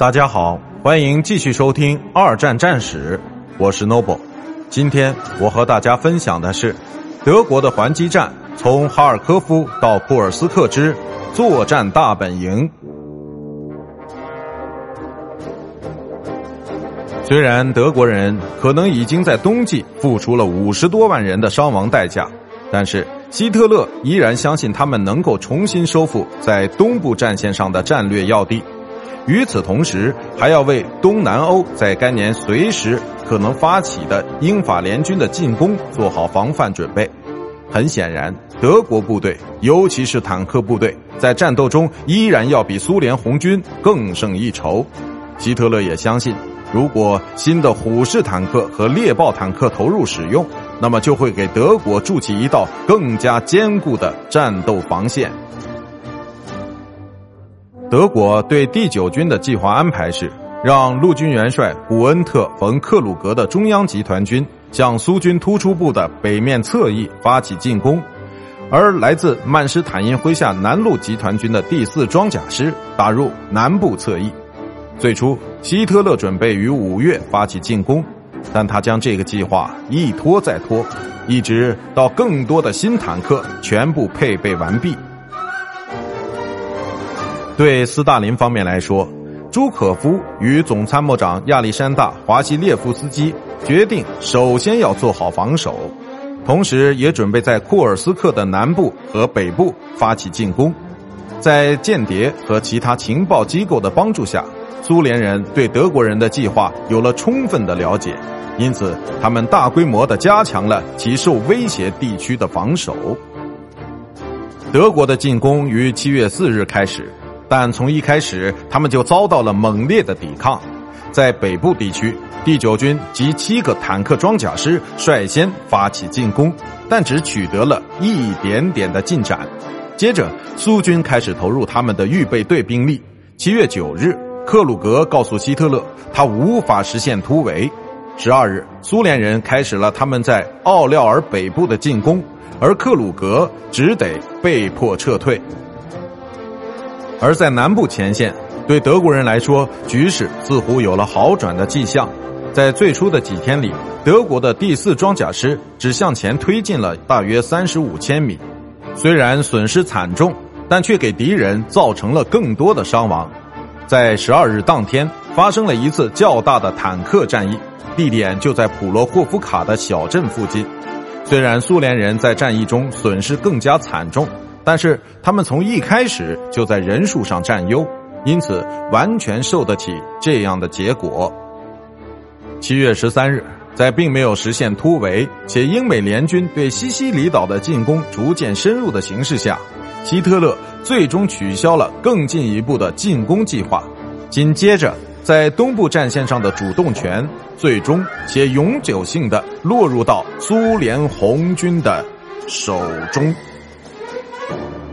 大家好，欢迎继续收听《二战战史》，我是 Noble。今天我和大家分享的是德国的还击战，从哈尔科夫到库尔斯克之作战大本营。虽然德国人可能已经在冬季付出了五十多万人的伤亡代价，但是希特勒依然相信他们能够重新收复在东部战线上的战略要地。与此同时，还要为东南欧在该年随时可能发起的英法联军的进攻做好防范准备。很显然，德国部队，尤其是坦克部队，在战斗中依然要比苏联红军更胜一筹。希特勒也相信，如果新的虎式坦克和猎豹坦克投入使用，那么就会给德国筑起一道更加坚固的战斗防线。德国对第九军的计划安排是，让陆军元帅古恩特·冯·克鲁格的中央集团军向苏军突出部的北面侧翼发起进攻，而来自曼施坦因麾下南路集团军的第四装甲师打入南部侧翼。最初，希特勒准备于五月发起进攻，但他将这个计划一拖再拖，一直到更多的新坦克全部配备完毕。对斯大林方面来说，朱可夫与总参谋长亚历山大·华西列夫斯基决定首先要做好防守，同时也准备在库尔斯克的南部和北部发起进攻。在间谍和其他情报机构的帮助下，苏联人对德国人的计划有了充分的了解，因此他们大规模的加强了其受威胁地区的防守。德国的进攻于七月四日开始。但从一开始，他们就遭到了猛烈的抵抗。在北部地区，第九军及七个坦克装甲师率先发起进攻，但只取得了一点点的进展。接着，苏军开始投入他们的预备队兵力。七月九日，克鲁格告诉希特勒，他无法实现突围。十二日，苏联人开始了他们在奥廖尔北部的进攻，而克鲁格只得被迫撤退。而在南部前线，对德国人来说，局势似乎有了好转的迹象。在最初的几天里，德国的第四装甲师只向前推进了大约三十五千米，虽然损失惨重，但却给敌人造成了更多的伤亡。在十二日当天，发生了一次较大的坦克战役，地点就在普罗霍夫卡的小镇附近。虽然苏联人在战役中损失更加惨重。但是他们从一开始就在人数上占优，因此完全受得起这样的结果。七月十三日，在并没有实现突围，且英美联军对西西里岛的进攻逐渐深入的形势下，希特勒最终取消了更进一步的进攻计划。紧接着，在东部战线上的主动权最终且永久性的落入到苏联红军的手中。thank you